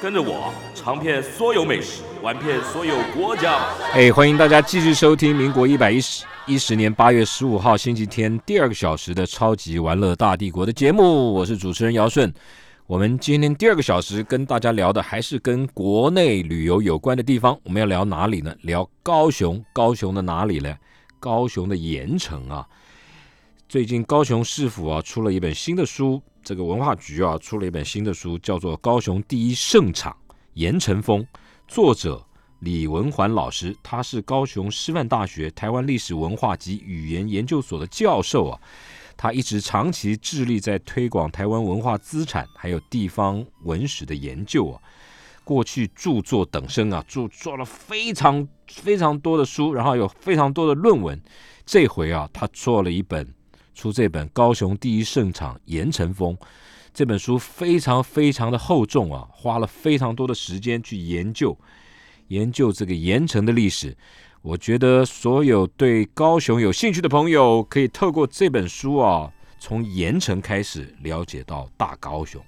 跟着我尝遍所有美食，玩遍所有国家。哎，欢迎大家继续收听民国一百一十一十年八月十五号星期天第二个小时的超级玩乐大帝国的节目。我是主持人姚顺。我们今天第二个小时跟大家聊的还是跟国内旅游有关的地方。我们要聊哪里呢？聊高雄。高雄的哪里呢？高雄的盐城啊。最近高雄市府啊出了一本新的书。这个文化局啊出了一本新的书，叫做《高雄第一盛场严成峰》，作者李文环老师，他是高雄师范大学台湾历史文化及语言研究所的教授啊，他一直长期致力在推广台湾文化资产还有地方文史的研究啊，过去著作等身啊，著做了非常非常多的书，然后有非常多的论文，这回啊，他做了一本。出这本《高雄第一盛场盐城风》这本书非常非常的厚重啊，花了非常多的时间去研究研究这个盐城的历史。我觉得所有对高雄有兴趣的朋友，可以透过这本书啊，从盐城开始了解到大高雄。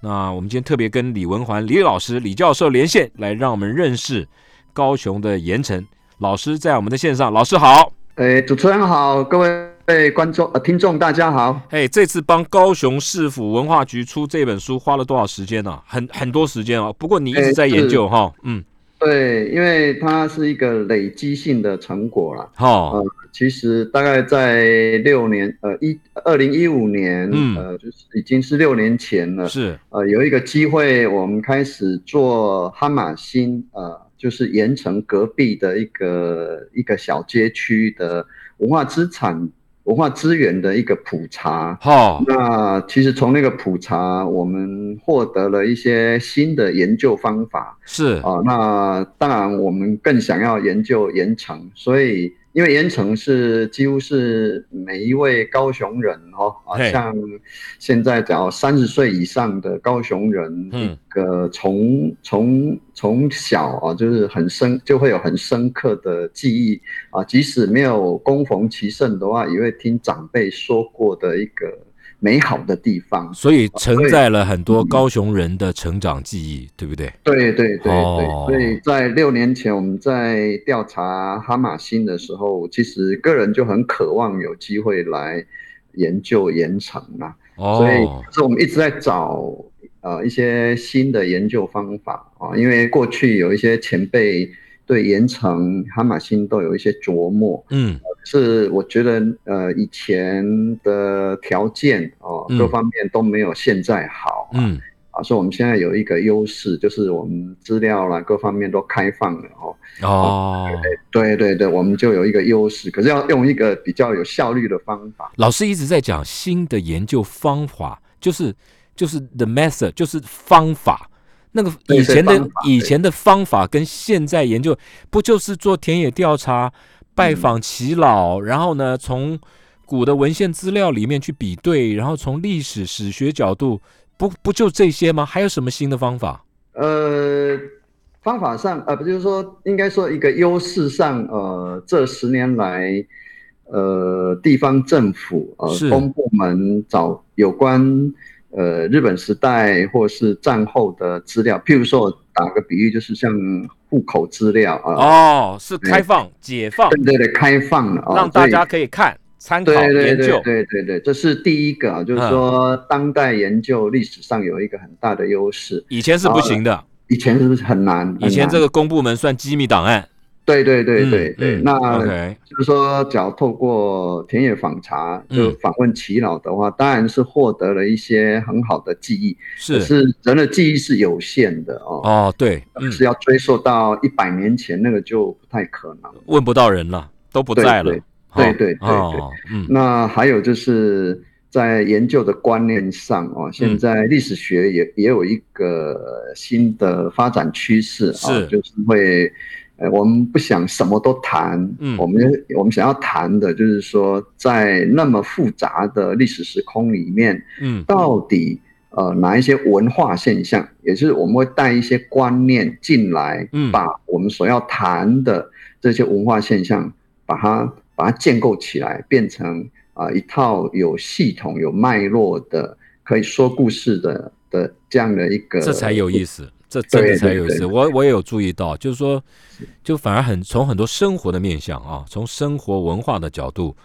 那我们今天特别跟李文环李老师李教授连线，来让我们认识高雄的盐城。老师在我们的线上，老师好。哎，主持人好，各位。哎，观众呃，听众大家好。哎，这次帮高雄市府文化局出这本书花了多少时间呢？很很多时间哦。不过你一直在研究哈，嗯，对，因为它是一个累积性的成果了。好，其实大概在六年，呃，一二零一五年，呃，就是已经是六年前了。是，呃，有一个机会，我们开始做哈马星，呃，就是盐城隔壁的一个一个小街区的文化资产。文化资源的一个普查，好，那其实从那个普查，我们获得了一些新的研究方法，是。啊，那当然我们更想要研究延长，所以。因为盐城是几乎是每一位高雄人哦，啊，像现在只要三十岁以上的高雄人，嗯个从从从小啊，就是很深，就会有很深刻的记忆啊，即使没有恭逢其盛的话，也会听长辈说过的一个。美好的地方，所以承载了很多高雄人的成长记忆，对不对？对对对对，所以在六年前我们在调查哈马星的时候，其实个人就很渴望有机会来研究盐城嘛，所以是我们一直在找呃一些新的研究方法啊，因为过去有一些前辈。对盐城、哈马星都有一些琢磨，嗯，是我觉得呃以前的条件哦各方面都没有现在好，嗯，啊，所以我们现在有一个优势，就是我们资料啦各方面都开放了哦，哦，对对对，我们就有一个优势，可是要用一个比较有效率的方法。老师一直在讲新的研究方法，就是就是 the method，就是方法。那个以前的以前的方法跟现在研究，不就是做田野调查、拜访耆老，然后呢，从古的文献资料里面去比对，然后从历史史学角度，不不就这些吗？还有什么新的方法？呃，方法上，呃，不就是说，应该说一个优势上，呃，这十年来，呃，地方政府呃公部门找有关。呃，日本时代或是战后的资料，譬如说，我打个比喻，就是像户口资料啊。哦，是开放、解放，对对对，开放了，让大家可以看、参考、研究。对对对，这是第一个啊，就是说，当代研究历史上有一个很大的优势。以前是不行的，以前是不是很难？以前这个公部门算机密档案。对对对对对，那就是说，只要透过田野访查，就访问耆老的话，当然是获得了一些很好的记忆。是，是人的记忆是有限的哦。哦，对，是要追溯到一百年前，那个就不太可能，问不到人了，都不在了。对对对对，嗯。那还有就是，在研究的观念上哦，现在历史学也也有一个新的发展趋势啊，就是会，呃，我们不想什么都谈，嗯，我们我们想要谈的就是说，在那么复杂的历史时空里面，嗯，到底呃哪一些文化现象，也就是我们会带一些观念进来，嗯，把我们所要谈的这些文化现象，把它把它建构起来，变成。啊，一套有系统、有脉络的，可以说故事的的这样的一个，这才有意思，这真的才有意思。我我也有注意到，就是说，就反而很从很多生活的面向啊，从生活文化的角度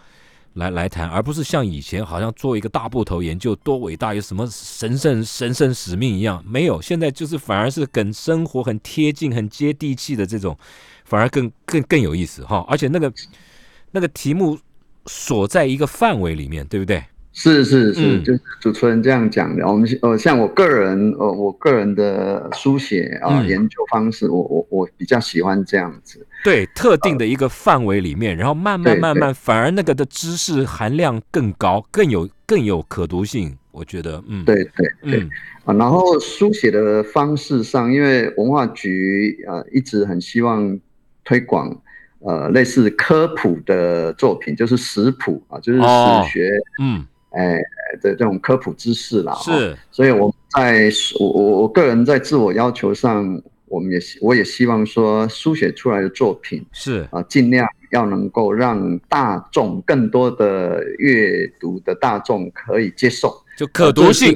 来来谈，而不是像以前好像做一个大部头研究多伟大，有什么神圣神圣使命一样，没有。现在就是反而是跟生活很贴近、很接地气的这种，反而更更更有意思哈。而且那个那个题目。锁在一个范围里面，对不对？是是是，就是主持人这样讲的。我们呃，像我个人呃，我个人的书写啊研究方式，我我我比较喜欢这样子。对，特定的一个范围里面，然后慢慢慢慢，反而那个的知识含量更高，更有更有可读性。我觉得，嗯，对对对啊。然后书写的方式上，因为文化局呃一直很希望推广。呃，类似科普的作品，就是食谱啊，就是史学，嗯，哎的这种科普知识啦。是，所以我在我我我个人在自我要求上，我们也我也希望说，书写出来的作品是。啊，尽量要能够让大众更多的阅读的大众可以接受，就可读性，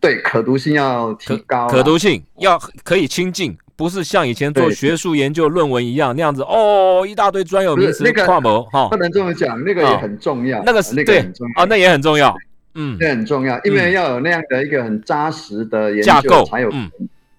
对，可读性要提高，可读性要可以亲近。不是像以前做学术研究论文一样那样子哦，一大堆专有名词跨模哈，不能这么讲，那个也很重要，那个是那个很重要。啊，那也很重要，嗯，那很重要，因为要有那样的一个很扎实的研究才有，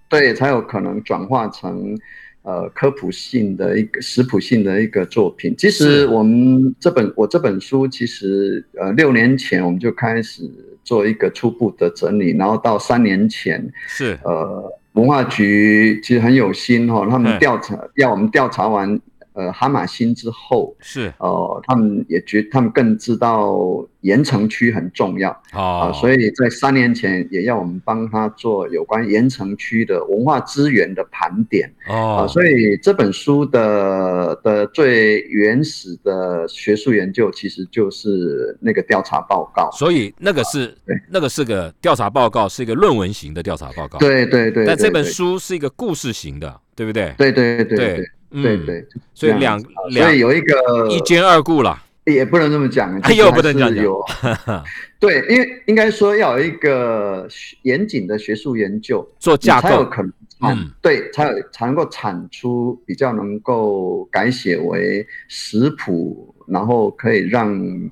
对，才有可能转化成呃科普性的一个食谱性的一个作品。其实我们这本我这本书其实呃六年前我们就开始做一个初步的整理，然后到三年前是。呃。文化局其实很有心哈，他们调查要我们调查完。呃，哈马星之后是。哦，他们也觉，他们更知道盐城区很重要啊，所以在三年前也要我们帮他做有关盐城区的文化资源的盘点哦，所以这本书的的最原始的学术研究其实就是那个调查报告，所以那个是那个是个调查报告，是一个论文型的调查报告，对对对，但这本书是一个故事型的，对不对？对对对对。对对，所以两所以有一个一兼二顾了，也不能这么讲，又不能讲。对，因为应该说要有一个严谨的学术研究做架构，才有可能嗯对，才有才能够产出比较能够改写为食谱，然后可以让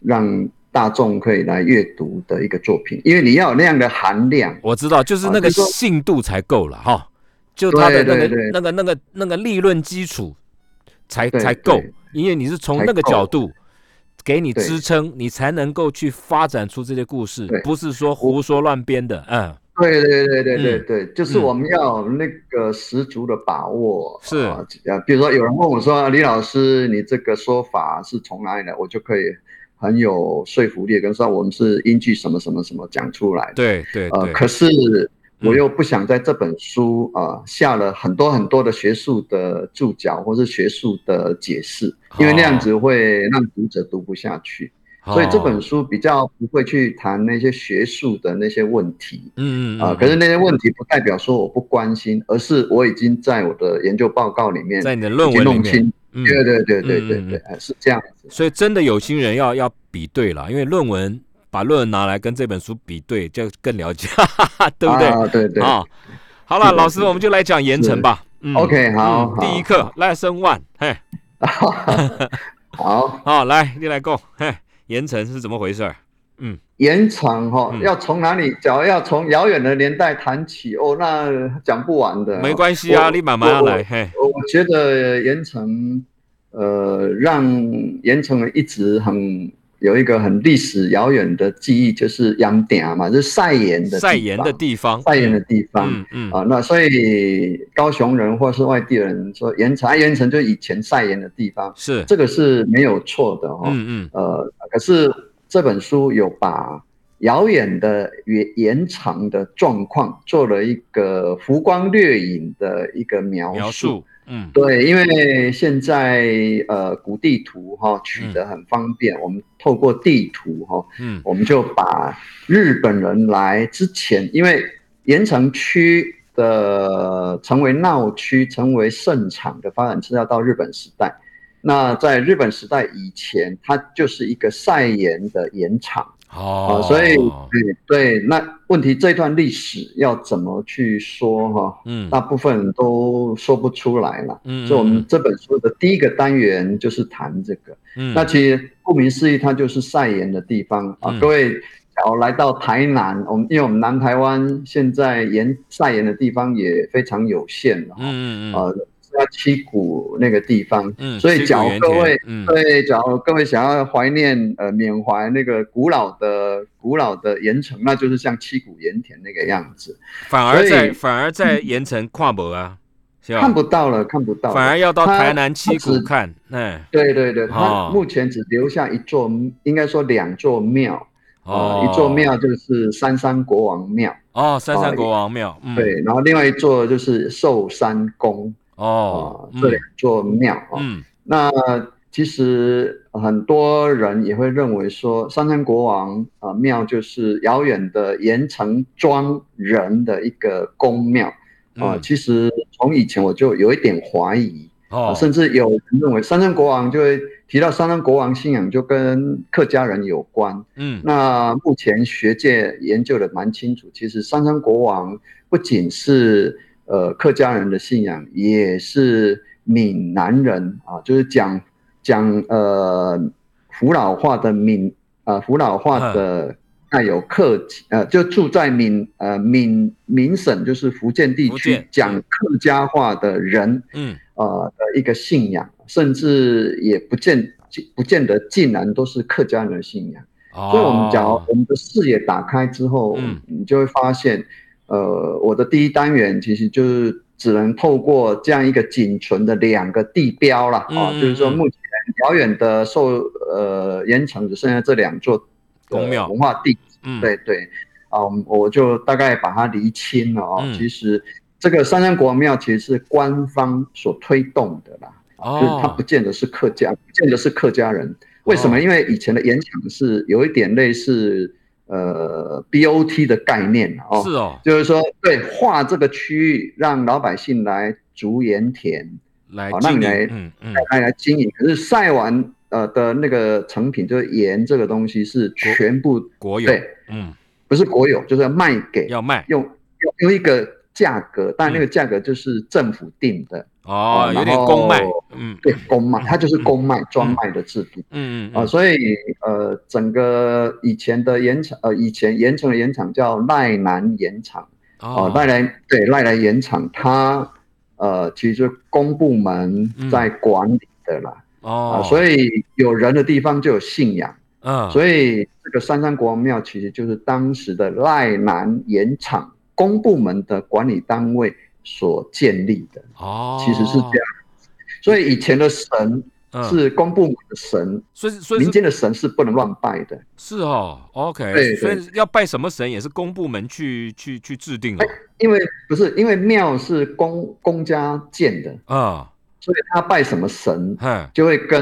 让大众可以来阅读的一个作品。因为你要有那样的含量，我知道，就是那个信度才够了哈。就它的那个那个那个那个利润基础才才够，因为你是从那个角度给你支撑，你才能够去发展出这些故事，不是说胡说乱编的。嗯，对对对对对对，就是我们要那个十足的把握。是啊，比如说有人问我说：“李老师，你这个说法是从哪里来？”我就可以很有说服力，跟说我们是依据什么什么什么讲出来。对对呃，可是。我又不想在这本书啊下了很多很多的学术的注脚或是学术的解释，因为那样子会让读者读不下去。所以这本书比较不会去谈那些学术的那些问题。嗯嗯啊，可是那些问题不代表说我不关心，而是我已经在我的研究报告里面，在你的论文里面，对对对对对对，是这样子。所以真的有心人要要比对了，因为论文。把论文拿来跟这本书比对，就更了解，对不对？啊对对啊，好了，老师，我们就来讲盐城吧。OK，好，第一课，Lesson One，嘿，好，好，来，你来讲，嘿，盐城是怎么回事？嗯，盐城哈，要从哪里？假如要从遥远的年代谈起，哦，那讲不完的。没关系啊，你慢慢来。嘿，我觉得盐城，呃，让盐城一直很。有一个很历史遥远的记忆，就是杨店嘛，就是晒盐的晒盐的地方，晒盐的地方。嗯嗯。啊，那所以高雄人或是外地人说盐城，盐城就以前晒盐的地方，是。这个是没有错的哈。嗯嗯。呃，可是这本书有把遥远的延延长的状况做了一个浮光掠影的一个描描述。嗯，对，因为现在呃，古地图哈取得很方便，我们透过地图哈，嗯，我们就把日本人来之前，因为盐城区的成为闹区、成为盛产的发展是要到日本时代。那在日本时代以前，它就是一个晒盐的盐场。哦，所以对对，那问题这段历史要怎么去说哈？嗯，大部分都说不出来了。嗯，所以我们这本书的第一个单元就是谈这个。嗯，那其实顾名思义，它就是晒盐的地方啊。各位，假如来到台南，我们因为我们南台湾现在盐晒盐的地方也非常有限了。嗯嗯嗯。七股那个地方，嗯，所以假如各位，对，假如各位想要怀念呃缅怀那个古老的古老的盐城，那就是像七股盐田那个样子。反而在反而在盐城跨博啊，看不到了，看不到，反而要到台南七股看。哎，对对对，它目前只留下一座，应该说两座庙，哦，一座庙就是三山国王庙，哦，三山国王庙，对，然后另外一座就是寿山宫。哦，这两座庙啊，那其实很多人也会认为说，三山国王啊庙就是遥远的盐城庄人的一个宫庙啊。其实从以前我就有一点怀疑，哦，甚至有人认为三山国王就会提到三山国王信仰就跟客家人有关。嗯，那目前学界研究的蛮清楚，其实三山国王不仅是。呃，客家人的信仰也是闽南人啊，就是讲讲呃，福佬话的闽呃，福佬话的带有客呃，就住在闽呃闽闽省，就是福建地区讲客家话的人，嗯，呃的一个信仰，甚至也不见不见得竟然都是客家人的信仰。所以，我们讲我们的视野打开之后，嗯你就会发现。呃，我的第一单元其实就是只能透过这样一个仅存的两个地标了啊，就是说目前遥远的受呃盐城只剩下这两座宫庙文化地，嗯，对对，啊，我就大概把它厘清了啊。其实这个三山国王庙其实是官方所推动的啦，就是它不见得是客家，不见得是客家人。为什么？因为以前的盐场是有一点类似。呃，BOT 的概念哦，是哦，就是说，对，划这个区域，让老百姓来竹盐田，来并来，嗯嗯，来来经营。可是晒完呃的那个成品，就是盐这个东西是全部国有，对，嗯，不是国有，就是要卖给，要卖，用用用一个价格，但那个价格就是政府定的。哦，有点公卖，嗯，对，公卖，它就是公卖专卖的制度，嗯嗯啊，所以呃，整个以前的盐场，呃，以前盐城的盐场叫赖南盐场，哦，赖南对赖南盐场，它呃，其实公部门在管理的啦，哦，所以有人的地方就有信仰，嗯，所以这个三山国王庙其实就是当时的赖南盐场公部门的管理单位。所建立的哦，其实是这样，所以以前的神是公部门的神，所以所以民间的神是不能乱拜的。是哦，OK，对，所以要拜什么神也是公部门去去去制定的。因为不是因为庙是公公家建的啊，所以他拜什么神，就会跟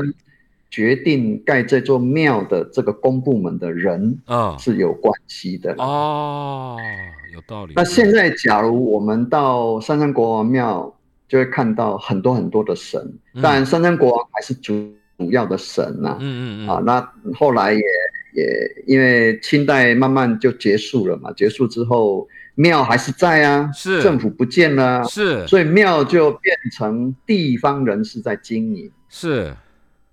决定盖这座庙的这个公部门的人啊是有关系的哦。有道理。那现在，假如我们到三山国王庙，就会看到很多很多的神。当然，三山国王还是主主要的神呐。嗯嗯嗯。啊，那后来也也因为清代慢慢就结束了嘛，结束之后庙还是在啊，是政府不见了，是，所以庙就变成地方人士在经营。是，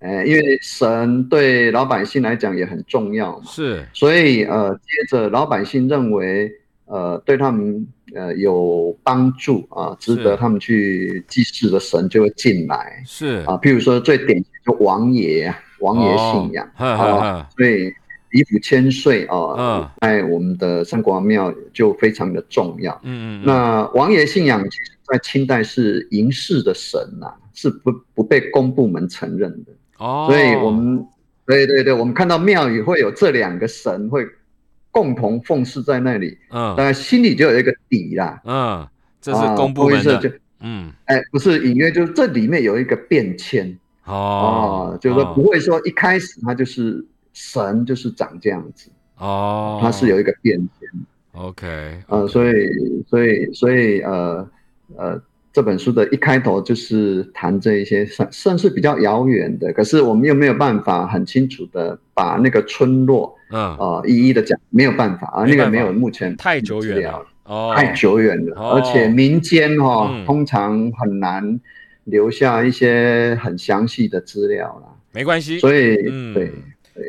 哎，因为神对老百姓来讲也很重要嘛。是，所以呃，接着老百姓认为。呃，对他们呃有帮助啊，值得他们去祭祀的神就会进来。是啊，譬如说最典型就王爷，王爷信仰啊，所以礼府千岁啊，在我们的三国庙就非常的重要。嗯嗯。那王爷信仰其实在清代是嬴氏的神呐，是不不被公部门承认的。哦。所以我们对对对，我们看到庙宇会有这两个神会共同奉祀在那里，嗯，大概心里就有一个底啦。嗯，这是公部门的。嗯，哎，不是隐约，就是这里面有一个变迁。哦，就是说不会说一开始他就是神，就是长这样子。哦，它是有一个变迁。OK，呃，所以，所以，所以，呃，呃。这本书的一开头就是谈这一些算算是比较遥远的，可是我们又没有办法很清楚的把那个村落，嗯。啊一一的讲，没有办法啊，那个没有目前太久远了，哦，太久远了，而且民间哈通常很难留下一些很详细的资料啦，没关系，所以对，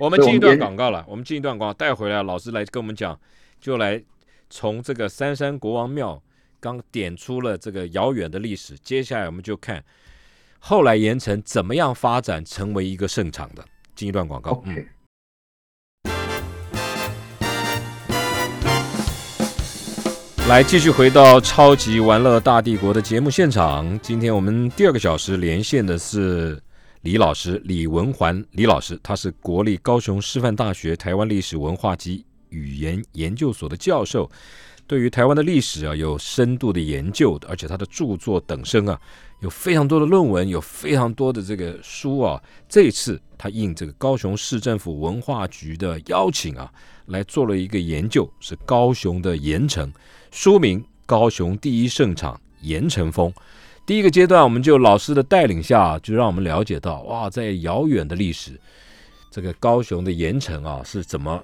我们进一段广告了，我们进一段广告带回来，老师来跟我们讲，就来从这个三山国王庙。刚点出了这个遥远的历史，接下来我们就看后来盐城怎么样发展成为一个盛场的。进一段广告，嗯。来继续回到超级玩乐大帝国的节目现场。今天我们第二个小时连线的是李老师李文环李老师，他是国立高雄师范大学台湾历史文化及语言研究所的教授。对于台湾的历史啊，有深度的研究的，而且他的著作等身啊，有非常多的论文，有非常多的这个书啊。这次他应这个高雄市政府文化局的邀请啊，来做了一个研究，是高雄的盐城，书名《高雄第一盛场盐城风》。第一个阶段，我们就老师的带领下，就让我们了解到，哇，在遥远的历史，这个高雄的盐城啊，是怎么。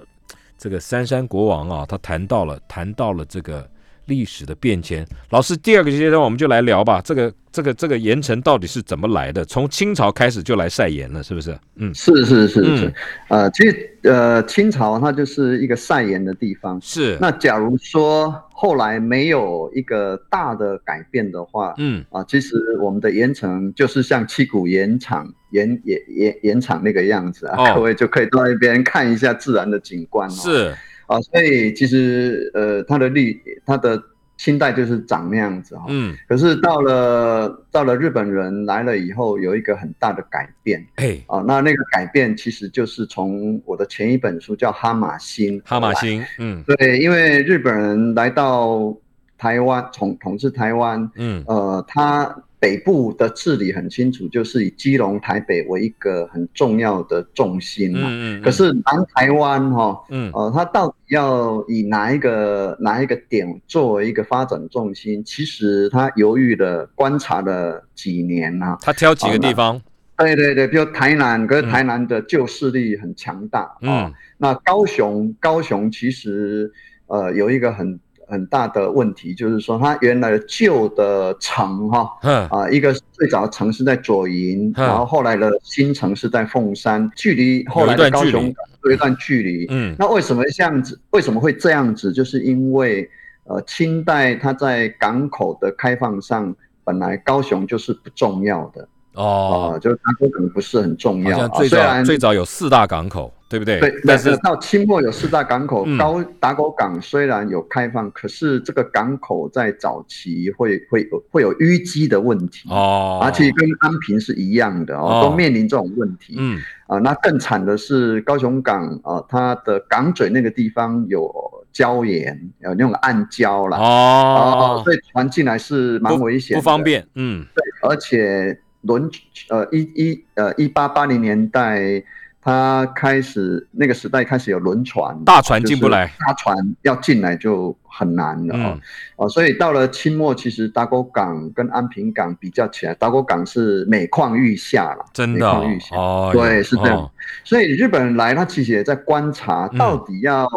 这个三山国王啊，他谈到了谈到了这个历史的变迁。老师，第二个阶段我们就来聊吧。这个这个这个盐城到底是怎么来的？从清朝开始就来晒盐了，是不是？嗯，是是是是。呃，其实呃，清朝它就是一个晒盐的地方。是。那假如说后来没有一个大的改变的话，嗯啊，其实我们的盐城就是像七股盐场。盐盐盐盐场那个样子啊，各位就可以到那边看一下自然的景观哦。是啊，所以其实呃，它的绿它的清代就是长那样子哈。嗯。可是到了到了日本人来了以后，有一个很大的改变。嘿。啊，那那个改变其实就是从我的前一本书叫《哈马星》。哈马星。嗯。对，因为日本人来到台湾，统统治台湾。嗯。呃，他。北部的治理很清楚，就是以基隆、台北为一个很重要的重心嘛。嗯嗯。可是南台湾哈，嗯，呃，它到底要以哪一个哪一个点作为一个发展重心？其实他犹豫了，观察了几年呐。他挑几个地方？对对对，比如台南，可是台南的旧势力很强大啊。那高雄，高雄其实呃有一个很。很大的问题就是说，它原来的旧的城哈，啊，一个最早的城是在左营，然后后来的新城是在凤山，距离后来的高雄有一段距离。嗯，那为什么这样子？为什么会这样子？就是因为呃，清代它在港口的开放上，本来高雄就是不重要的。哦，就是打狗港不是很重要。最早最早有四大港口，对不对？对，但是到清末有四大港口，高打狗港虽然有开放，可是这个港口在早期会会有会有淤积的问题哦，而且跟安平是一样的哦，都面临这种问题。嗯啊，那更惨的是高雄港啊，它的港嘴那个地方有礁岩，有那种暗礁了哦，所以船进来是蛮危险，不方便。嗯，对，而且。轮呃一一呃一八八零年代，他开始那个时代开始有轮船，大船进不来，大船要进来就很难了啊啊！所以到了清末，其实打狗港跟安平港比较起来，打狗港是每况愈下了，真的哦，对，是这样。所以日本人来，他其实也在观察到底要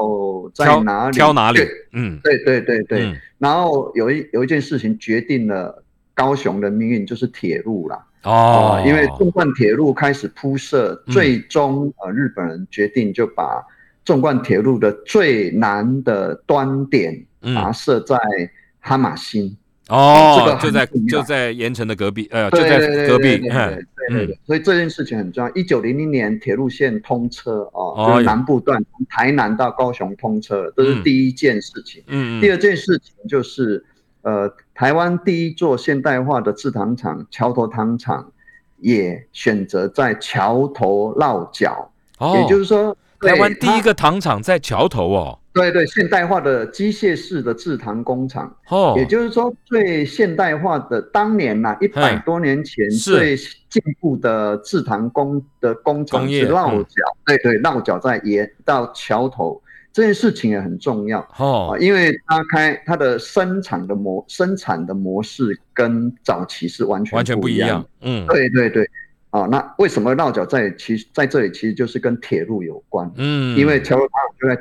在哪里挑哪里，嗯，对对对对。然后有一有一件事情决定了高雄的命运，就是铁路了。哦，因为纵贯铁路开始铺设，最终呃日本人决定就把纵贯铁路的最南的端点把它设在哈马星。哦，这个就在就在盐城的隔壁，呃，就在隔壁。对对对，所以这件事情很重要。一九零零年铁路线通车哦，就是南部段从台南到高雄通车，这是第一件事情。嗯嗯。第二件事情就是。呃，台湾第一座现代化的制糖厂——桥头糖厂，也选择在桥头落脚，哦，也就是说，台湾第一个糖厂在桥头哦。对对，现代化的机械式的制糖工厂，哦，也就是说最现代化的当年呐，一百多年前最进步的制糖工的工厂是落脚，对对，落脚在沿到桥头，这件事情也很重要。哦，因为它开它的生产的模生产的模式跟早期是完全完全不一样，嗯，对对对，啊，那为什么落脚在其实在这里其实就是跟铁路有关，嗯，因为桥头就在。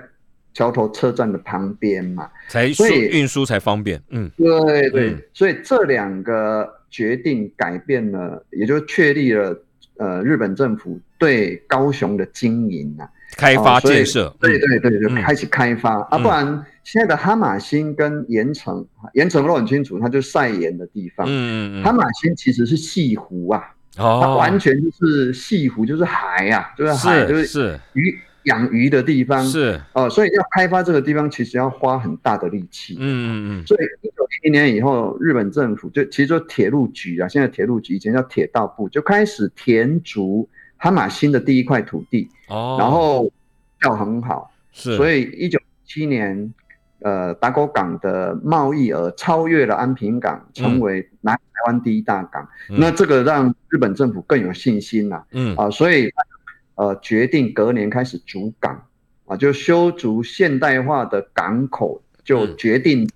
桥头车站的旁边嘛，才所以运输才方便。嗯，对对，所以这两个决定改变了，也就确立了呃日本政府对高雄的经营啊，开发建设。对对对，就开始开发啊，不然现在的哈马星跟盐城，盐城都很清楚，它就是晒盐的地方。嗯嗯嗯，哈马星其实是西湖啊，它完全就是西湖，就是海啊，就是海，就是鱼。养鱼的地方是哦，所以要开发这个地方，其实要花很大的力气。嗯嗯嗯。所以一九零零年以后，日本政府就其实说铁路局啊，现在铁路局以前叫铁道部，就开始填足哈马新的第一块土地。哦。然后效很好。是。所以一九七年，呃，打狗港的贸易额超越了安平港，成为南台湾第一大港。那这个让日本政府更有信心了。嗯。啊，所以。呃，决定隔年开始筑港，啊，就修筑现代化的港口，就决定，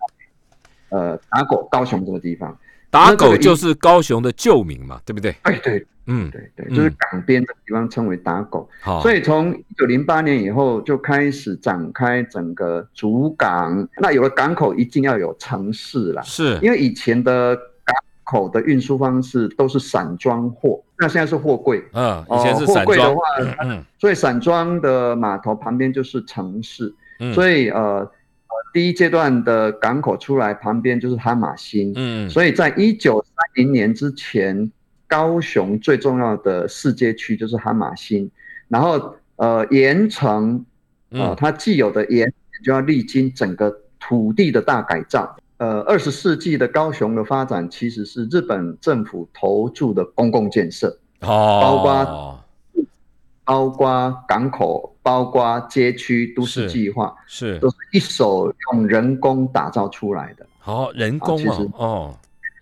呃，打狗高雄这个地方，打狗就是高雄的旧名嘛，对不对？哎，对，嗯，对对，就是港边的地方称为打狗。好，所以从一九零八年以后就开始展开整个主港，那有了港口，一定要有城市了，是因为以前的港。口的运输方式都是散装货，那现在是货柜。嗯，以前是散装。的话，嗯，所以散装的码头旁边就是城市。嗯，所以呃呃，第一阶段的港口出来旁边就是哈马星。嗯，所以在一九三零年之前，高雄最重要的四街区就是哈马星。然后呃，盐城，呃，它既有的盐就要历经整个土地的大改造。呃，二十世纪的高雄的发展其实是日本政府投注的公共建设，哦，包括包括港口，包括街区都市计划，是。都是一手用人工打造出来的。哦，人工哦，哦，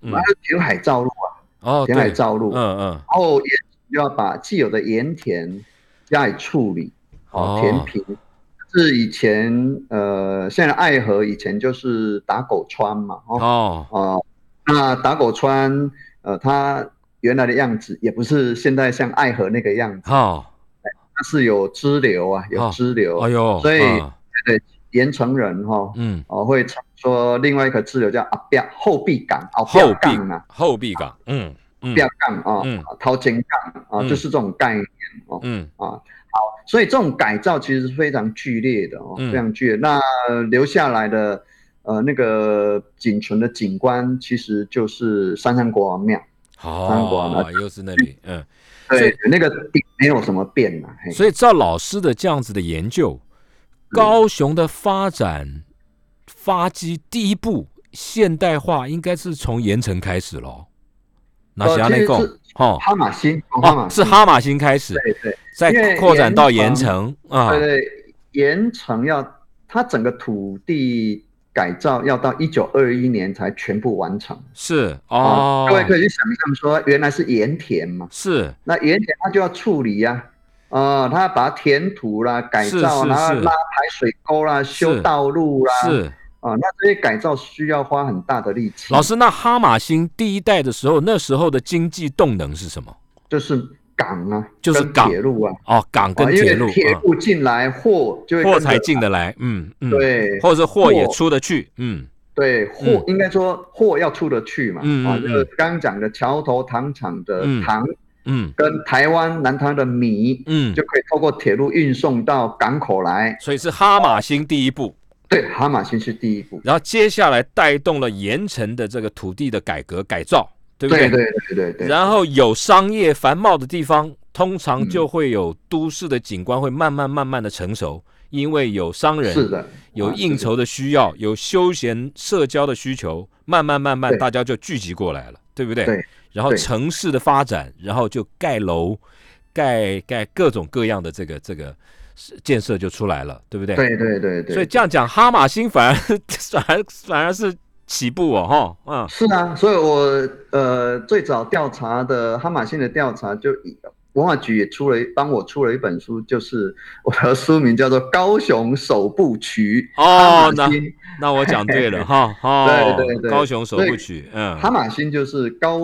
还有填海造路啊，哦，填海造路，嗯嗯，然后也要把既有的盐田加以处理，哦，填平。是以前呃，现在爱河以前就是打狗川嘛，哦。哦，那打狗川呃，它原来的样子也不是现在像爱河那个样子，哦，它是有支流啊，有支流，哎呦，所以对盐城人哈，嗯，哦会说另外一个支流叫阿壁后壁港，后壁啊，后壁港，嗯，壁港啊，嗯，掏金港啊，就是这种概念哦，嗯。啊。好，所以这种改造其实是非常剧烈的哦，非常剧烈。那留下来的呃那个仅存的景观，其实就是三山国王庙。好，三山国王庙。又是那里，嗯，对，那个没有什么变呐。所以照老师的这样子的研究，高雄的发展发基第一步现代化，应该是从盐城开始喽。那其他那个哦，哈马星哦，是哈马星开始，对对，再扩展到盐城啊，对对，盐城要它整个土地改造要到一九二一年才全部完成，是哦，各位可以去想象说，原来是盐田嘛，是，那盐田它就要处理呀，啊，它把它填土啦，改造，然后拉排水沟啦，修道路啦，是。啊，那这些改造需要花很大的力气。老师，那哈马星第一代的时候，那时候的经济动能是什么？就是港啊，就是港。铁路啊。哦，港跟铁路，铁路进来货就货才进得来，嗯嗯，对，或者是货也出得去，嗯，对，货应该说货要出得去嘛，啊，就是刚刚讲的桥头糖厂的糖，嗯，跟台湾南台的米，嗯，就可以透过铁路运送到港口来，所以是哈马星第一步。对，哈马星是第一步，然后接下来带动了盐城的这个土地的改革改造，对不对？对对对对。然后有商业繁茂的地方，通常就会有都市的景观会慢慢慢慢的成熟，因为有商人，是的，有应酬的需要，有休闲社交的需求，慢慢慢慢大家就聚集过来了，对不对？对。然后城市的发展，然后就盖楼。盖盖各种各样的这个这个建设就出来了，对不对？对对对对。所以这样讲，哈马星反而 反而反而是起步哦，哈，嗯，是啊，所以我呃最早调查的哈马星的调查就文化局也出了帮我出了一本书，就是我的书名叫做《高雄首部曲》哦，那那我讲对了 哈，对对对，高雄首部曲，嗯，哈马星就是高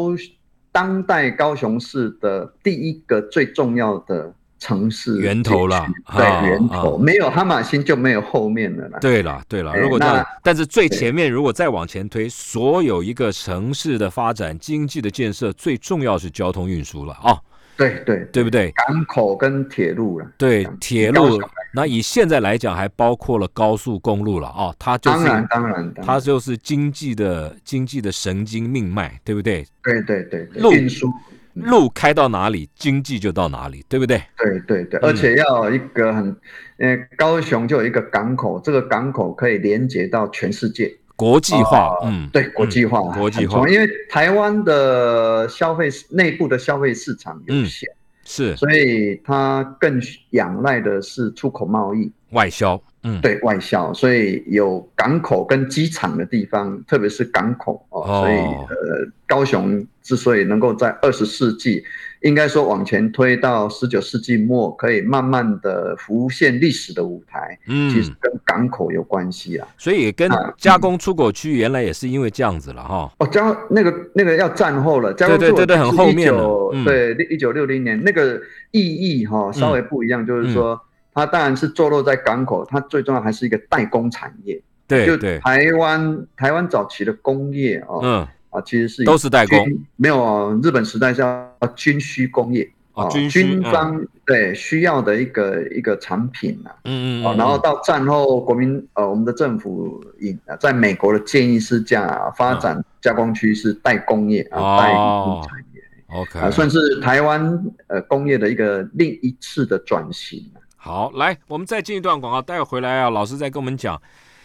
当代高雄市的第一个最重要的城市源头了，对源头，没有哈马星就没有后面的了。对了对了，如果那但是最前面如果再往前推，所有一个城市的发展、经济的建设，最重要是交通运输了啊。对对对不对？港口跟铁路了。对铁路，那以现在来讲，还包括了高速公路了啊。它就是当然当然，它就是经济的经济的神经命脉，对不对？对对对，运输路开到哪里，经济就到哪里，对不对？对对对，而且要一个很，呃，高雄就有一个港口，这个港口可以连接到全世界。国际化，嗯，对，国际化，国际化，因为台湾的消费内部的消费市场有限，是，所以它更仰赖的是出口贸易、外销，嗯，对外销，所以有港口跟机场的地方，特别是港口哦，所以呃，高雄之所以能够在二十世纪。应该说往前推到十九世纪末，可以慢慢的浮现历史的舞台。嗯，其实跟港口有关系啊。所以跟加工出口区原来也是因为这样子了哈。哦，加那个那个要战后了，加工对对对，很后面了。对，一九六零年那个意义哈稍微不一样，就是说它当然是坐落在港口，它最重要还是一个代工产业。对，就台湾台湾早期的工业啊。嗯。啊，其实是都是代工，没有日本时代叫军需工业啊，军方对需要的一个一个产品啊，嗯嗯，然后到战后国民呃我们的政府引在美国的建议是这样发展加工区是代工业啊，代工产业，OK，算是台湾呃工业的一个另一次的转型。好，来我们再进一段广告，待会回来啊，老师再跟我们讲。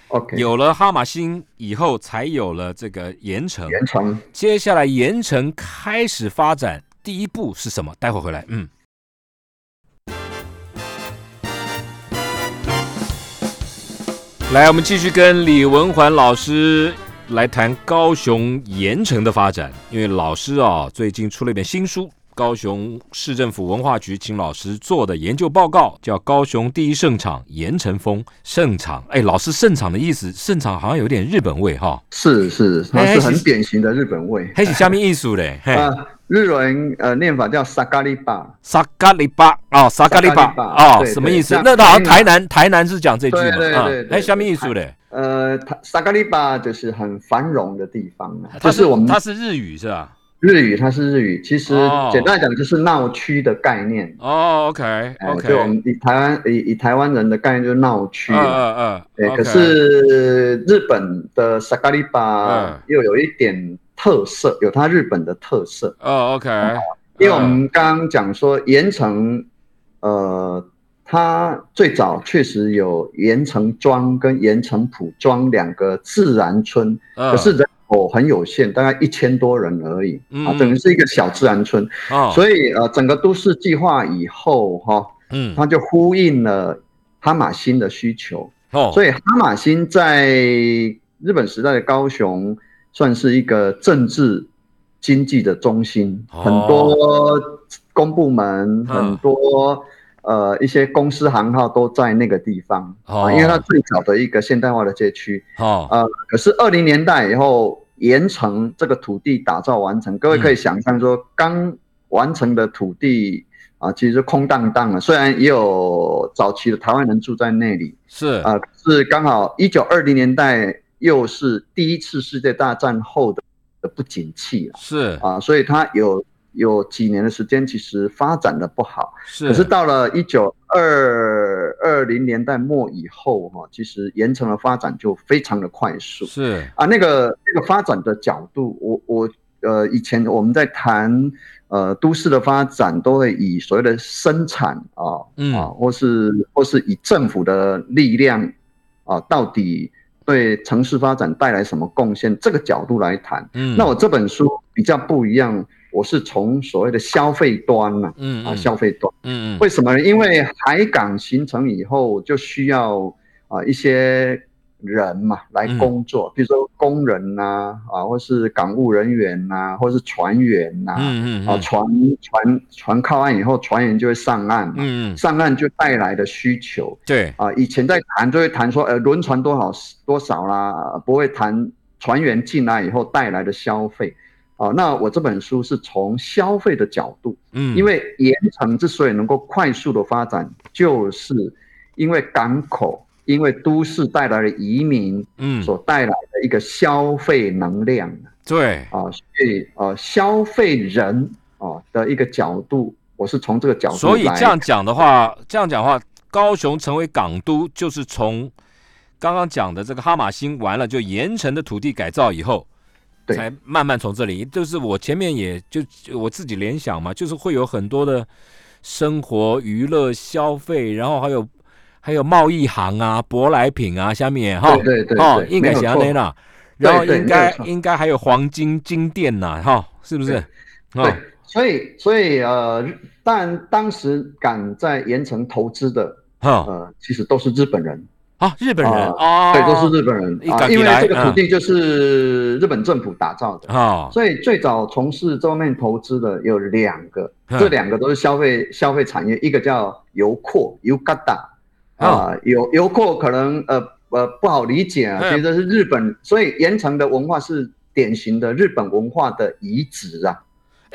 OK，有了哈马星以后，才有了这个盐城。盐城，接下来盐城开始发展，第一步是什么？待会回来，嗯。来，我们继续跟李文环老师来谈高雄盐城的发展，因为老师啊，最近出了一本新书。高雄市政府文化局请老师做的研究报告，叫《高雄第一盛场盐城风盛场》。哎，老师，盛场的意思，盛场好像有点日本味哈。是是，它是很典型的日本味。还是下面艺术嘞？啊，日文呃念法叫萨咖利巴。萨咖利巴哦，萨咖利巴哦，什么意思？那好像台南台南是讲这句嘛？对对对。哎，下面艺术嘞？呃，萨咖利巴就是很繁荣的地方它是我们，它是日语是吧？日语它是日语，其实简单来讲就是闹区的概念。哦，OK，OK，就我们以台湾以以台湾人的概念就是闹区。嗯嗯。对，可是日本的萨嘎利巴又有一点特色，有它日本的特色。哦，OK。因为我们刚刚讲说盐城，呃，它最早确实有盐城庄跟盐城埔庄两个自然村，可是人。口，很有限，大概一千多人而已啊，等于是一个小自然村。所以呃，整个都市计划以后哈，嗯，它就呼应了哈马星的需求。哦，所以哈马星在日本时代的高雄算是一个政治经济的中心，很多公部门，很多呃一些公司行号都在那个地方啊，因为它最早的一个现代化的街区。哦，呃，可是二零年代以后。盐城这个土地打造完成，各位可以想象说，刚完成的土地啊，其实空荡荡的。虽然也有早期的台湾人住在那里，是啊，是刚好一九二零年代又是第一次世界大战后的不景气是啊，所以它有。有几年的时间，其实发展的不好。是，可是到了一九二二零年代末以后，哈，其实盐城的发展就非常的快速。是啊，那个那个发展的角度，我我呃，以前我们在谈呃都市的发展，都会以所谓的生产啊，啊，或是或是以政府的力量啊，到底对城市发展带来什么贡献？这个角度来谈。嗯，那我这本书比较不一样。我是从所谓的消费端呐，嗯啊，消费端，嗯嗯，为什么呢？因为海港形成以后，就需要啊一些人嘛来工作，比如说工人呐，啊，或是港务人员呐，或是船员呐，嗯嗯啊，船船船靠岸以后，船员就会上岸嘛，嗯，上岸就带来的需求，对。啊，以前在谈就会谈说，呃，轮船多少多少啦，不会谈船员进来以后带来的消费。啊，那我这本书是从消费的角度，嗯，因为盐城之所以能够快速的发展，就是因为港口，因为都市带来的移民，嗯所带来的一个消费能量对啊，所以呃，消费人啊的一个角度，我是从这个角度，所以这样讲的话，这样讲的话，高雄成为港都，就是从刚刚讲的这个哈马星完了，就盐城的土地改造以后。才慢慢从这里，就是我前面也就我自己联想嘛，就是会有很多的生活、娱乐、消费，然后还有还有贸易行啊、舶来品啊，下面哈，对对哦，应该想那啦，然后应该应该还有黄金金店呐，哈，是不是？对，所以所以呃，但当时敢在盐城投资的，呃，其实都是日本人。啊，日本人啊，对，都是日本人啊，因为这个土地就是日本政府打造的啊，所以最早从事这方面投资的有两个，这两个都是消费消费产业，一个叫油库 Uganda 啊，油油库可能呃呃不好理解啊，其实是日本，所以盐城的文化是典型的日本文化的遗址啊。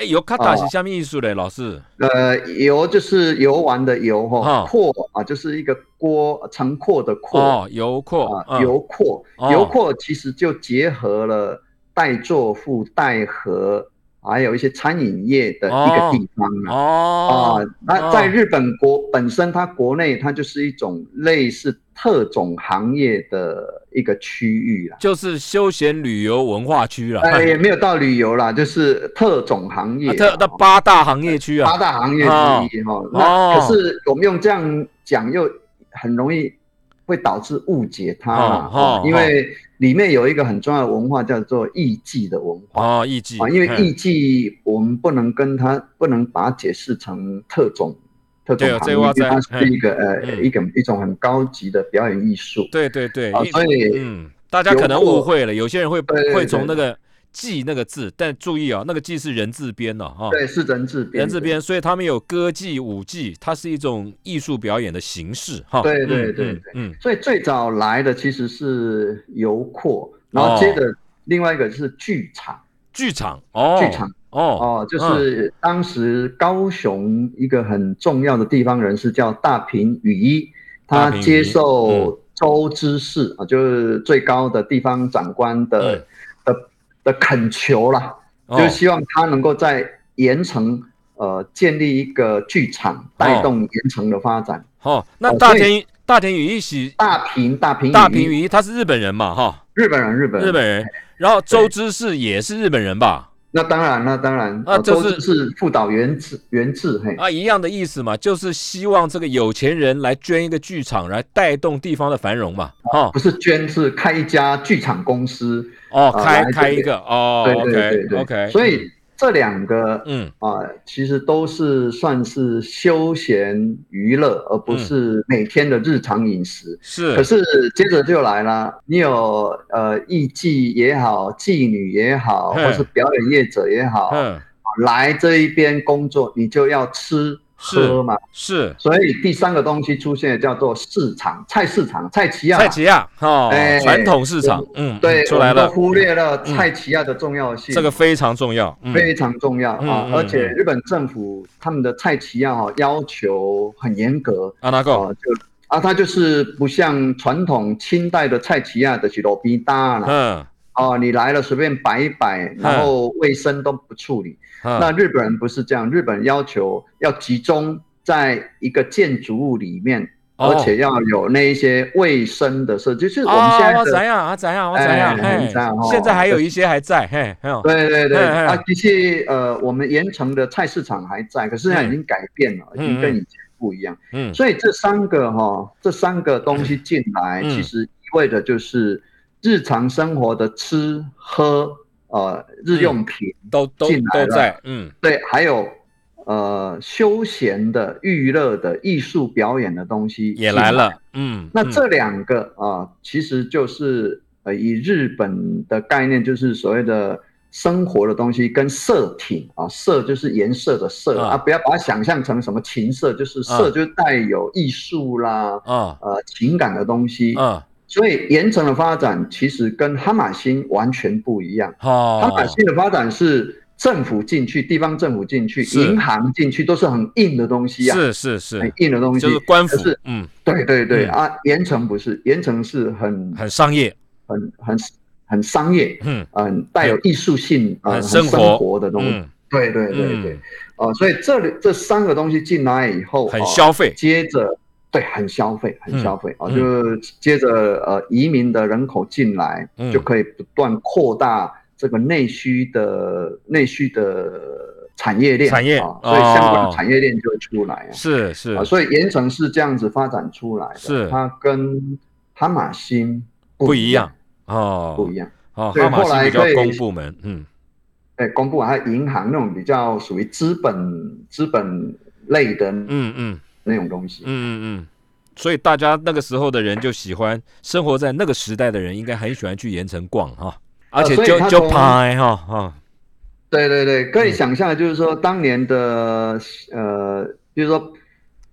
哎，游卡达是什么意思嘞，老师？呃，游就是游玩的游哈，阔啊，就是一个锅城阔的阔哦，游阔啊，游阔，油阔其实就结合了代作副、代和，还有一些餐饮业的一个地方啊。哦，啊，那在日本国本身，它国内它就是一种类似特种行业的一个区域啊，就是休闲旅游文化区了。哎，也没有到旅游啦，就是特种行业，特那八大行业区啊，八大行业之一哈。那可是我们用这样讲，又很容易会导致误解它啊，因为里面有一个很重要的文化叫做艺伎的文化哦，艺伎啊，因为艺伎我们不能跟它不能把它解释成特种。特种行业，这它是一个呃一个一种很高级的表演艺术。对对对，所以嗯，大家可能误会了，有些人会会从那个“伎”那个字，但注意啊，那个“伎”是人字边的哈。对，是人字边。人字边，所以他们有歌伎、舞伎，它是一种艺术表演的形式哈。对对对对，嗯，所以最早来的其实是游廓，然后接着另外一个是剧场。剧场哦，剧场。哦哦，就是当时高雄一个很重要的地方人士叫大平雨衣，他接受周知事啊，就是最高的地方长官的的的恳求啦，就是希望他能够在盐城呃建立一个剧场，带动盐城的发展。哦，那大田大田宇一喜大平大平大平宇一，他是日本人嘛哈？日本人，日本日本人，然后周知是也是日本人吧？那当然，那当然，啊，就是是副导原制原制嘿。啊，一样的意思嘛，就是希望这个有钱人来捐一个剧场，来带动地方的繁荣嘛，哦，不是捐，是开一家剧场公司哦，开开一个哦，对对对对，OK，所以这两个嗯啊，其实都是算是休闲娱乐，而不是每天的日常饮食。是，可是接着就来了，你有呃艺妓也好，妓女也好，或是表演业者也好，嗯，来这一边工作，你就要吃。喝嘛是，所以第三个东西出现叫做市场菜市场菜奇亚菜奇亚哦，传统市场嗯对出来了，忽略了菜奇亚的重要性，这个非常重要，非常重要啊！而且日本政府他们的菜奇亚哈要求很严格啊，那个？就啊，它就是不像传统清代的菜奇亚的许多逼大了，嗯哦，你来了随便摆一摆，然后卫生都不处理。那日本人不是这样，日本人要求要集中在一个建筑物里面，而且要有那一些卫生的设计。就是我们现在的怎样啊？怎样？我怎样？现在还有一些还在。嘿，对对对，啊，的确，呃，我们盐城的菜市场还在，可是现在已经改变了，已经跟以前不一样。嗯，所以这三个哈，这三个东西进来，其实意味着就是日常生活的吃喝。呃日用品都都都在，嗯，对，还有呃休闲的、娱乐的、艺术表演的东西也来了，嗯，那这两个啊，其实就是呃以日本的概念，就是所谓的。生活的东西跟色体啊，色就是颜色的色啊，不要把它想象成什么情色，就是色就是带有艺术啦，啊。呃情感的东西，嗯，所以盐城的发展其实跟哈马星完全不一样。哈马星的发展是政府进去，地方政府进去，银行进去，都是很硬的东西啊，是是是，很硬的东西，就是官府，嗯，对对对啊，盐城不是，盐城是很很商业，很很。很商业，嗯。嗯，带有艺术性啊，很生活。的东西，对对对对，哦，所以这里这三个东西进来以后，很消费，接着对，很消费，很消费。啊，就是接着呃，移民的人口进来，就可以不断扩大这个内需的内需的产业链，产业啊，所以相关的产业链就会出来啊，是是。啊，所以盐城是这样子发展出来的，是。它跟哈马星不一样。哦，不一样哦。对，后来比较公部门，嗯，对，公部门还有银行那种比较属于资本资本类的，嗯嗯，那种东西，嗯嗯嗯。所以大家那个时候的人就喜欢生活在那个时代的人，应该很喜欢去盐城逛哈，而且就就拍哈哈。对对对，可以想象，就是说当年的呃，就是说。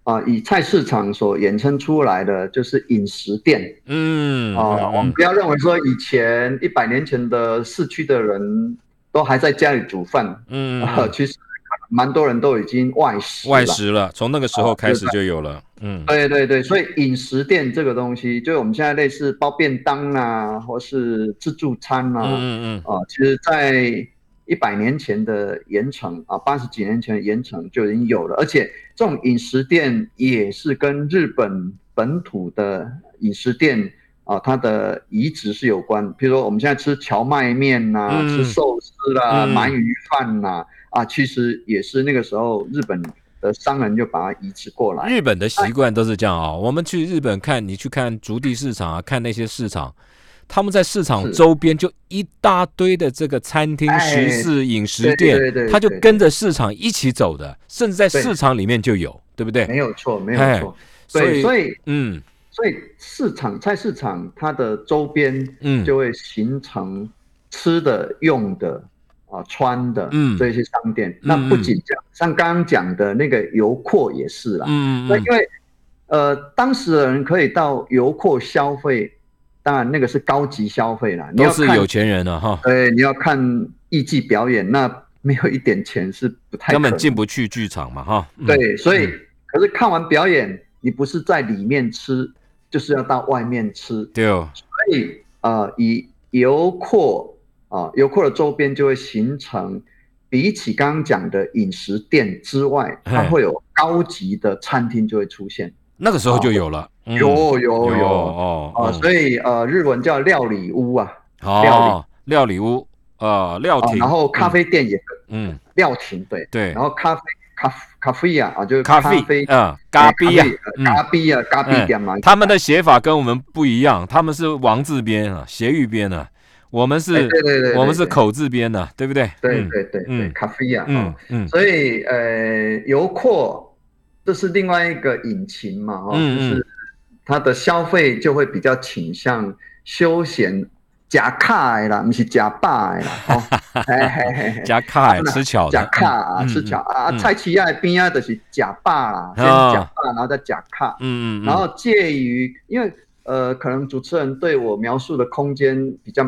啊，以菜市场所衍生出来的就是饮食店，嗯，啊，我们不要认为说以前一百年前的市区的人都还在家里煮饭，嗯，其实蛮多人都已经外食外食了，从那个时候开始就有了，嗯，对对对，所以饮食店这个东西，就是我们现在类似包便当啊，或是自助餐啊，嗯嗯，啊，其实在。一百年前的盐城啊，八十几年前的盐城就已经有了，而且这种饮食店也是跟日本本土的饮食店啊，它的移植是有关。比如说我们现在吃荞麦面呐，吃寿司啦，鳗鱼饭呐，啊，其实也是那个时候日本的商人就把它移植过来。日本的习惯都是这样啊，我们去日本看，你去看竹地市场啊，看那些市场。他们在市场周边就一大堆的这个餐厅、食肆、饮食店，他就跟着市场一起走的，甚至在市场里面就有，对不对？没有错，没有错。所以，所以，嗯，所以市场菜市场它的周边，嗯，就会形成吃的、用的啊、穿的，嗯，这些商店。那不仅这样，像刚刚讲的那个油阔也是啦，嗯，那因为呃，当时的人可以到油阔消费。当然，那个是高级消费啦，你要是有钱人了哈。对，你要看艺伎表演，那 没有一点钱是不太根本进不去剧场嘛哈。对，所以可是看完表演，你不是在里面吃，就是要到外面吃。对哦。所以啊，以油库啊，油库的周边就会形成，比起刚刚讲的饮食店之外，它会有高级的餐厅就会出现。那个时候就有了。有有有。哦啊，所以呃，日文叫料理屋啊，料理。料理屋呃，料亭，然后咖啡店也嗯，料亭对。对，然后咖啡咖咖啡啊啊，就是咖啡嗯，咖啡啊，咖啡啊，咖啡店嘛，他们的写法跟我们不一样，他们是王字边啊，斜玉边啊，我们是，对对对，我们是口字边的，对不对？对对对对，咖啡啊，嗯嗯，所以呃，游客这是另外一个引擎嘛，哦，就是。他的消费就会比较倾向休闲假卡啦，不是假霸 啦，哦，假卡吃巧，假卡啊，吃巧啊，菜市啊边啊都是假霸啦，先假霸，然后再假卡，嗯嗯，然后介于，因为呃，可能主持人对我描述的空间比较，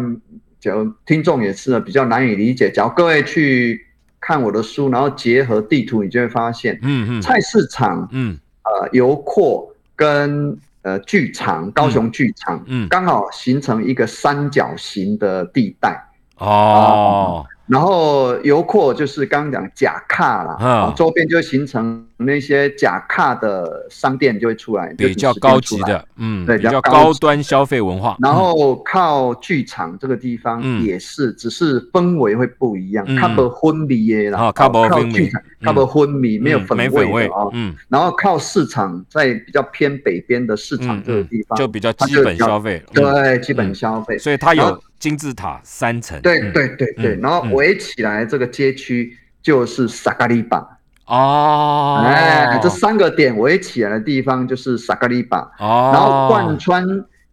就听众也是比较难以理解。假如各位去看我的书，然后结合地图，你就会发现，嗯嗯，菜市场，嗯，呃，油阔跟呃，剧场，高雄剧场，嗯，刚好形成一个三角形的地带，哦。然后游廓就是刚刚讲假卡啦，啊，周边就会形成那些假卡的商店就会出来，比较高级的，嗯，对，比较高端消费文化。然后靠剧场这个地方也是，只是氛围会不一样，靠不昏迷耶啦，靠剧场，靠不昏迷，没有粉味的啊。嗯，然后靠市场，在比较偏北边的市场这个地方，就比较基本消费，对，基本消费，所以它有金字塔三层。对对对对，然后围起来这个街区就是萨嘎利巴。哦，哎，这三个点围起来的地方就是萨嘎利巴。哦，然后贯穿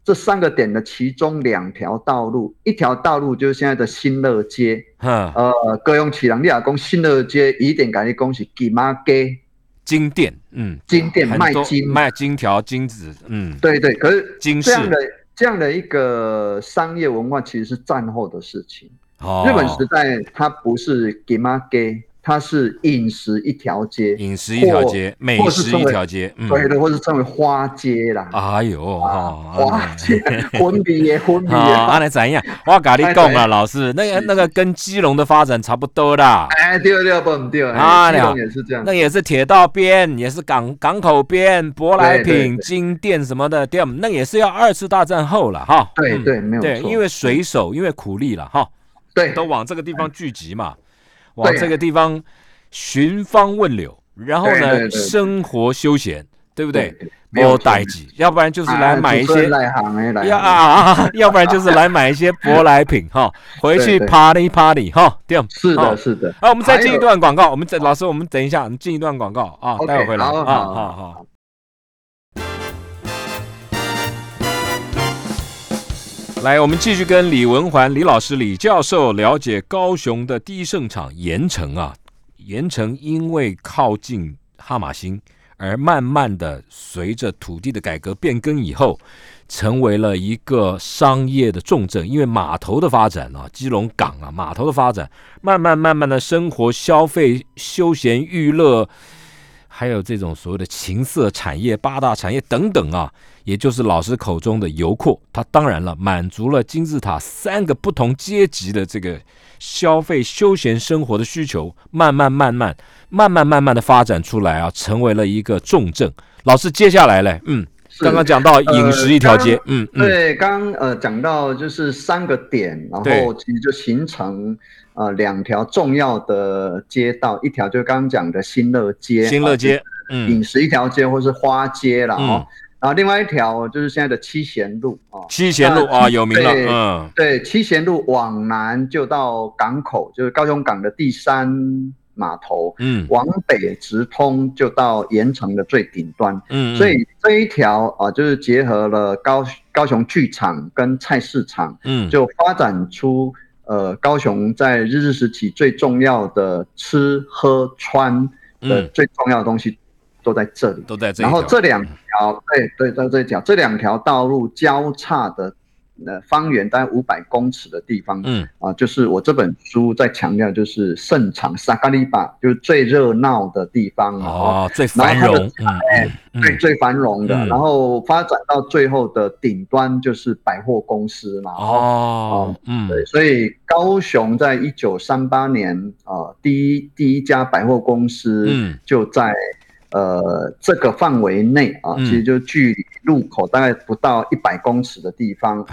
这三个点的其中两条道路，一条道路就是现在的新乐街。呃，歌用起人利亚公新乐街，一点感谢恭喜金马街。金店，嗯，金店卖金。卖金条金子，嗯，对对，可是金这样的这样的一个商业文化其实是战后的事情。哦，日本时代它不是金马街。它是饮食一条街，饮食一条街，美食一条街，对的，或是称为花街啦。哎呦，花街，婚礼 耶，婚礼耶。啊，那怎样？我跟你讲啊，老师，那个那个跟基隆的发展差不多啦。哎，对对不对？啊，基隆也是这样。那也是铁道边，也是港港口边，舶来品、金店什么的店，那也是要二次大战后了哈。对对，没有错。对，因为水手，因为苦力了哈。对，都往这个地方聚集嘛。往这个地方寻芳问柳，然后呢，生活休闲，对不对？没有代际，要不然就是来买一些，要啊，要不然就是来买一些舶来品哈，回去 party party 哈，这样，是的，是的。啊，我们再进一段广告，我们再老师，我们等一下，我们进一段广告啊，待会回来啊，好好。来，我们继续跟李文环李老师、李教授了解高雄的第一盛场盐城啊。盐城因为靠近哈马星，而慢慢的随着土地的改革变更以后，成为了一个商业的重镇。因为码头的发展啊，基隆港啊，码头的发展，慢慢慢慢的生活、消费、休闲、娱乐。还有这种所谓的情色产业、八大产业等等啊，也就是老师口中的油库，它当然了，满足了金字塔三个不同阶级的这个消费、休闲生活的需求，慢慢、慢慢、慢慢、慢慢的发展出来啊，成为了一个重症。老师，接下来嘞，嗯，刚刚讲到饮食一条街，嗯，对，刚呃讲到就是三个点，然后其实就形成。呃，两条重要的街道，一条就是刚刚讲的新乐街，新乐街，嗯，饮食一条街或是花街了哦。然后另外一条就是现在的七贤路哦，七贤路啊，有名了，嗯，对，七贤路往南就到港口，就是高雄港的第三码头，嗯，往北直通就到盐城的最顶端，嗯，所以这一条啊，就是结合了高高雄剧场跟菜市场，嗯，就发展出。呃，高雄在日治时期最重要的吃喝穿的最重要的东西都在这里，都在这里。然后这两条，对对，在这条这两条道路交叉的。呃，方圆大概五百公尺的地方，嗯。啊，就是我这本书在强调，就是盛场萨嘎利巴，就是最热闹的地方哦，最繁荣，嗯，最最繁荣的，然后发展到最后的顶端就是百货公司嘛，哦，嗯，对，所以高雄在一九三八年啊，第一第一家百货公司，嗯，就在。呃，这个范围内啊，其实就距离路口大概不到一百公尺的地方，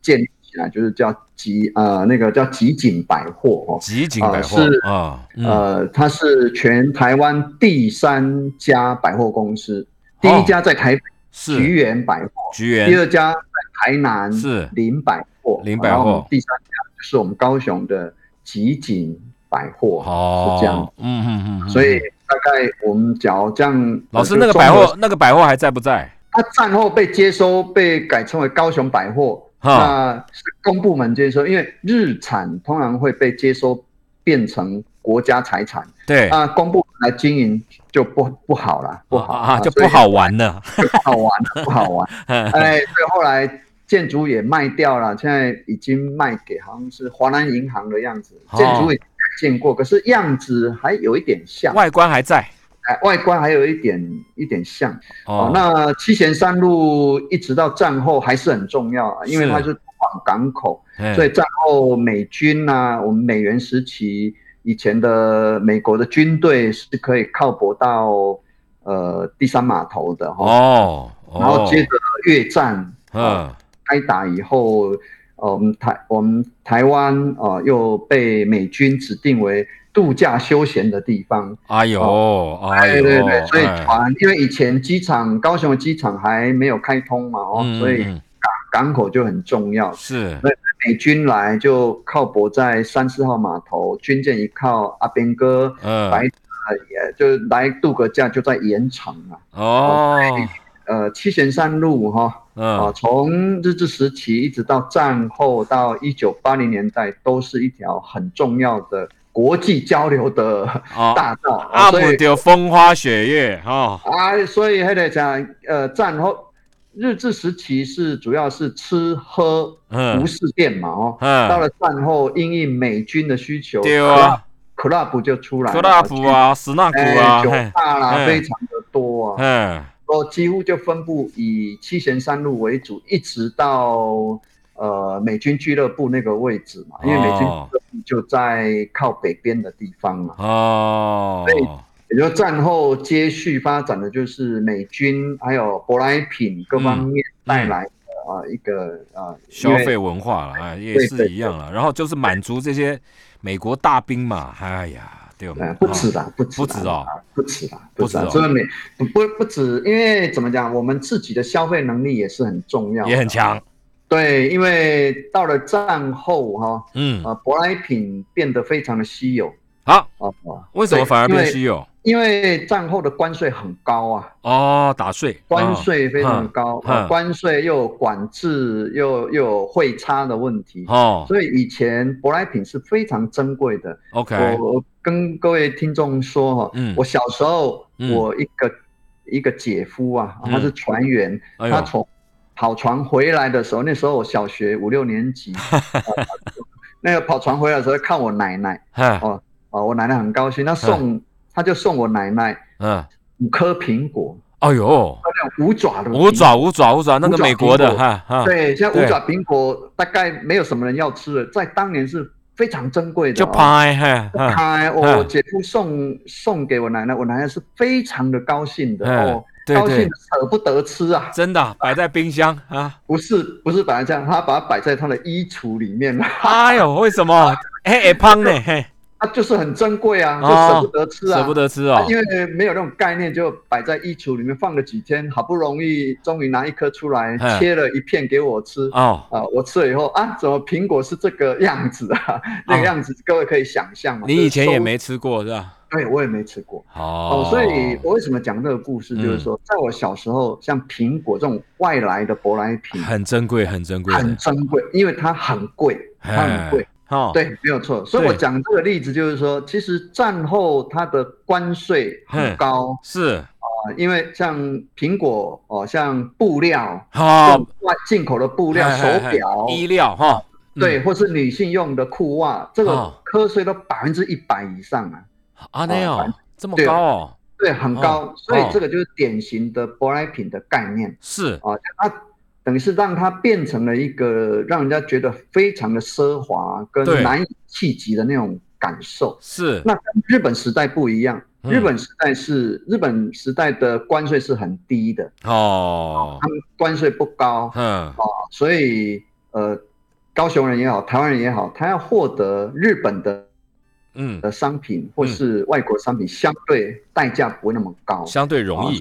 建立起来就是叫集呃那个叫集锦百货哦，集锦百货是啊，呃，它是全台湾第三家百货公司，第一家在台北菊园百货，菊园，第二家在台南是林百货，林百货，第三家就是我们高雄的集锦百货，哦。是这样，嗯嗯嗯，所以。大概我们讲这样，老师那个百货那个百货还在不在？它战后被接收，被改称为高雄百货，那是公部门接收，因为日产通常会被接收变成国家财产，对啊，公部门来经营就不不好了，不好啊，就不好玩了，不好玩，不好玩。哎，所以后来建筑也卖掉了，现在已经卖给好像是华南银行的样子，建筑也。见过，可是样子还有一点像，外观还在，哎，外观还有一点一点像。哦，那七贤三路一直到战后还是很重要啊，因为它是通往港口，所以战后美军呐，我们美元时期以前的美国的军队是可以靠泊到呃第三码头的哈。哦，然后接着越战，嗯，开打以后。呃，我们台我们台湾呃，又被美军指定为度假休闲的地方。哎呦，哎对对对，所以船，因为以前机场高雄的机场还没有开通嘛，哦，所以港港口就很重要。是，所以美军来就靠泊在三四号码头，军舰一靠，阿兵哥嗯，白也就来度个假，就在盐场啊。哦，呃，七贤山路哈，啊，嗯，从日治时期一直到战后到一九八零年代，都是一条很重要的国际交流的哦大道。啊，所以就风花雪月哈，啊，所以还得讲，呃，战后日治时期是主要是吃喝嗯。服饰店嘛，哦，嗯。到了战后因应美军的需求，对啊，club 就出来了，club 啊，斯纳古哎，啊，酒嘿吧啦，嗯非常的多啊，嗯，哦，几乎就分布以七贤三路为主，一直到呃美军俱乐部那个位置嘛，因为美军就在靠北边的地方嘛。哦，所以也就战后接续发展的就是美军还有舶来品各方面带来的啊、一个啊、消费文化了，啊，也是一样了。然后就是满足这些美国大兵嘛，哎呀，对？不止啦，不止啦不止哦。啊不止啦，止啦，不止哦所以美不不不止，因为怎么讲，我们自己的消费能力也是很重要，也很强，对，因为到了战后哈、嗯，啊，舶来品变得非常的稀有。好，啊、为什么反而变稀有？因为战后的关税很高啊，哦，打税，关税非常高，关税又有管制，又又有汇差的问题，哦。所以以前舶来品是非常珍贵的。，OK，我我跟各位听众说哈，嗯。我小时候嗯。我一个一个姐夫啊，嗯。他是船员，哎，他从跑船回来的时候，那时候我小学五六年级，呃那个跑船回来的时候看我奶奶，嗨，哦哦，我奶奶很高兴，她送他就送我奶奶嗯，五颗苹果，哎呦，五爪的五爪五爪五爪，那个美国的哈哈，对，现在五爪苹果大概没有什么人要吃了，在当年是非常珍贵的、就哦。拍哈哈，开，我姐夫送送给我奶奶，我奶奶是非常的高兴的嗯哦，对对。高兴的，舍不得吃啊，真的摆在冰箱啊，不是不是摆在这样，他把它摆在他的衣橱里面，哎呦，为什么？哎哎胖呢？嘿，它就是很珍贵啊，就哦舍不得吃啊，舍不得吃哦因为没有那种概念，就摆在衣橱里面放了几天，好不容易终于拿一颗出来，嗯切了一片给我吃。哦，啊，我吃了以后啊，怎么苹果是这个样子啊？那个样子，各位可以想象嘛。你以前也没吃过是吧？对，我也没吃过。哦哦，所以我为什么讲这个故事，嗯就是说，在我小时候，像苹果这种外来的舶来品很珍贵，很珍贵很，珍贵，因为它很贵，它很贵。哦，对，没有错。所以我对讲这个例子，就是说，其实战后它的关税很高是。啊，因为像苹果哦，像布料，好像外进口的布料、手表、衣料哈，对，或是女性用的裤袜，这个哦科税都百分之一百以上啊。啊，那哦有这么高哦，对，很高，哦所以哦。这个就是典型的舶来品的概念。是。啊，它等于是让它变成了一个让人家觉得非常的奢华跟难以企及的那种感受。是，那跟日本时代不一样，嗯。日本时代是日本时代的关税是很低的，哦。他，们关税不高嗯，哦，所以呃，高雄人也好，台湾人也好，他要获得日本的嗯，的商品或是外国商品，相对代价不会那么高。相对容易，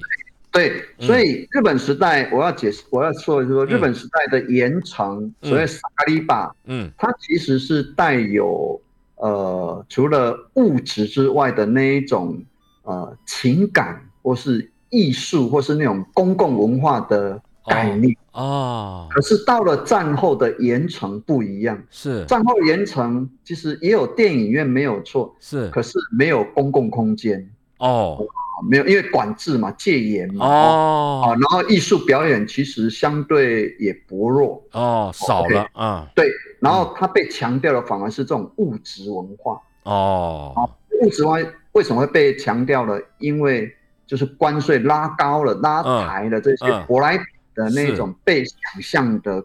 对，嗯。所以日本时代我要解释，我要说的是说，嗯。日本时代的盐城，嗯。所谓萨卡利巴，嗯，它其实是带有呃，除了物质之外的那一种呃情感，或是艺术，或是那种公共文化的概念。哦，可是到了战后的盐城不一样，是。战后盐城其实也有电影院没有错，是。可是没有公共空间。哦。啊没有，因为管制嘛，戒严嘛，啊，哦然后艺术表演其实相对也薄弱，哦，少了啊，对，然后它被强调的反而是这种物质文化。哦，物质文化为什么会被强调了？因为就是关税拉高了、拉抬了这些嗯舶来品的那种被想象的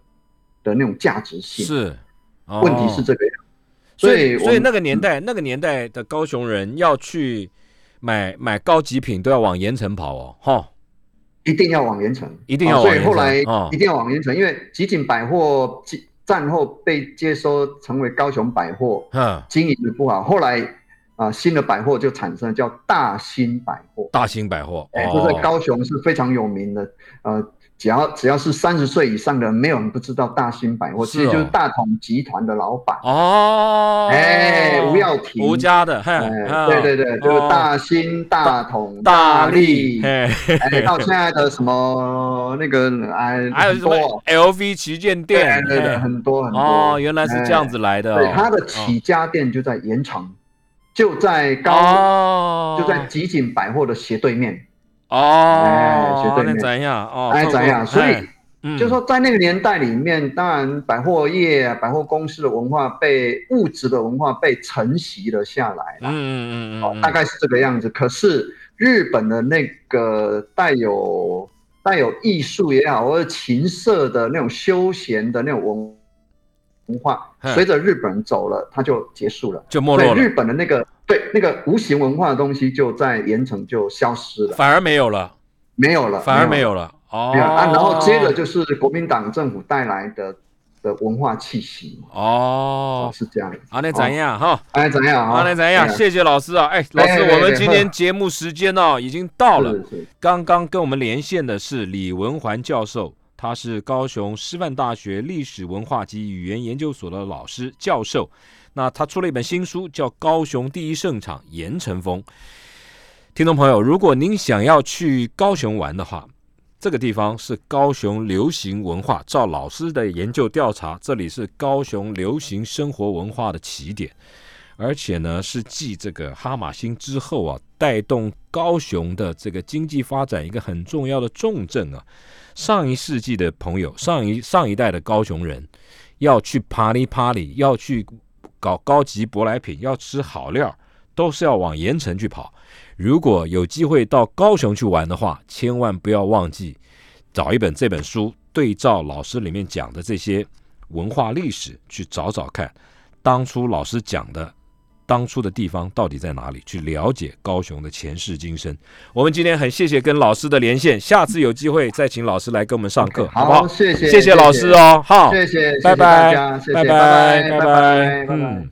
的那种价值性。是，问题是哦这个样，所以所以那个年代那个年代的高雄人要去买买高级品都要往盐城跑哦，哈，一定要往盐城，一定要所以后来哦一定要往盐城，因为集锦百货战战后被接收成为高雄百货，嗯，经营的不好，后来啊、新的百货就产生了叫大兴百货，大兴百货，哎、欸这在高雄是非常有名的，呃，只要只要是三十岁以上的，没有人不知道大兴百货，其实就是大同集团的老板。哦。哎，吴耀庭，吴家的，对对对，就是大兴、大同、大利，哎，到现在的什么那个哎，还有什么 LV 旗舰店，对对，很多很多。哦，原来是这样子来的。对，他的起家店就在盐城，就在高，就在集锦百货的斜对面。哦，那怎样？哦，哎，怎样？所以，就说在那个年代里面，当然百货业、百货公司的文化被物质的文化被承袭了下来了。嗯嗯嗯哦，大概是这个样子。可是日本的那个带有带有艺术也好，或者情色的那种休闲的那种文文化，随着日本人走了，它就结束了，就没落了。日本的那个。对，那个无形文化的东西就在盐城就消失了，反而没有了，没有了，反而没有了。哦，啊，然后接着就是国民党政府带来的的文化气息。哦，是这样。啊，那怎样哈？哎，怎样啊？那怎样？谢谢老师啊！哎，老师，我们今天节目时间呢已经到了。刚刚跟我们连线的是李文环教授，他是高雄师范大学历史文化及语言研究所的老师教授。那他出了一本新书，叫《高雄第一盛场盐城风》。听众朋友，如果您想要去高雄玩的话，这个地方是高雄流行文化。照老师的研究调查，这里是高雄流行生活文化的起点，而且呢是继这个哈马星之后啊，带动高雄的这个经济发展一个很重要的重镇啊。上一世纪的朋友，上一上一代的高雄人要去帕里帕里，要去。搞高级舶来品，要吃好料，都是要往盐城去跑。如果有机会到高雄去玩的话，千万不要忘记找一本这本书，对照老师里面讲的这些文化历史去找找看，当初老师讲的当初的地方到底在哪里，去了解高雄的前世今生。我们今天很谢谢跟老师的连线，下次有机会再请老师来跟我们上课，好不好？谢谢，谢谢老师哦，好，谢谢，拜拜，拜拜，拜拜，拜拜，嗯。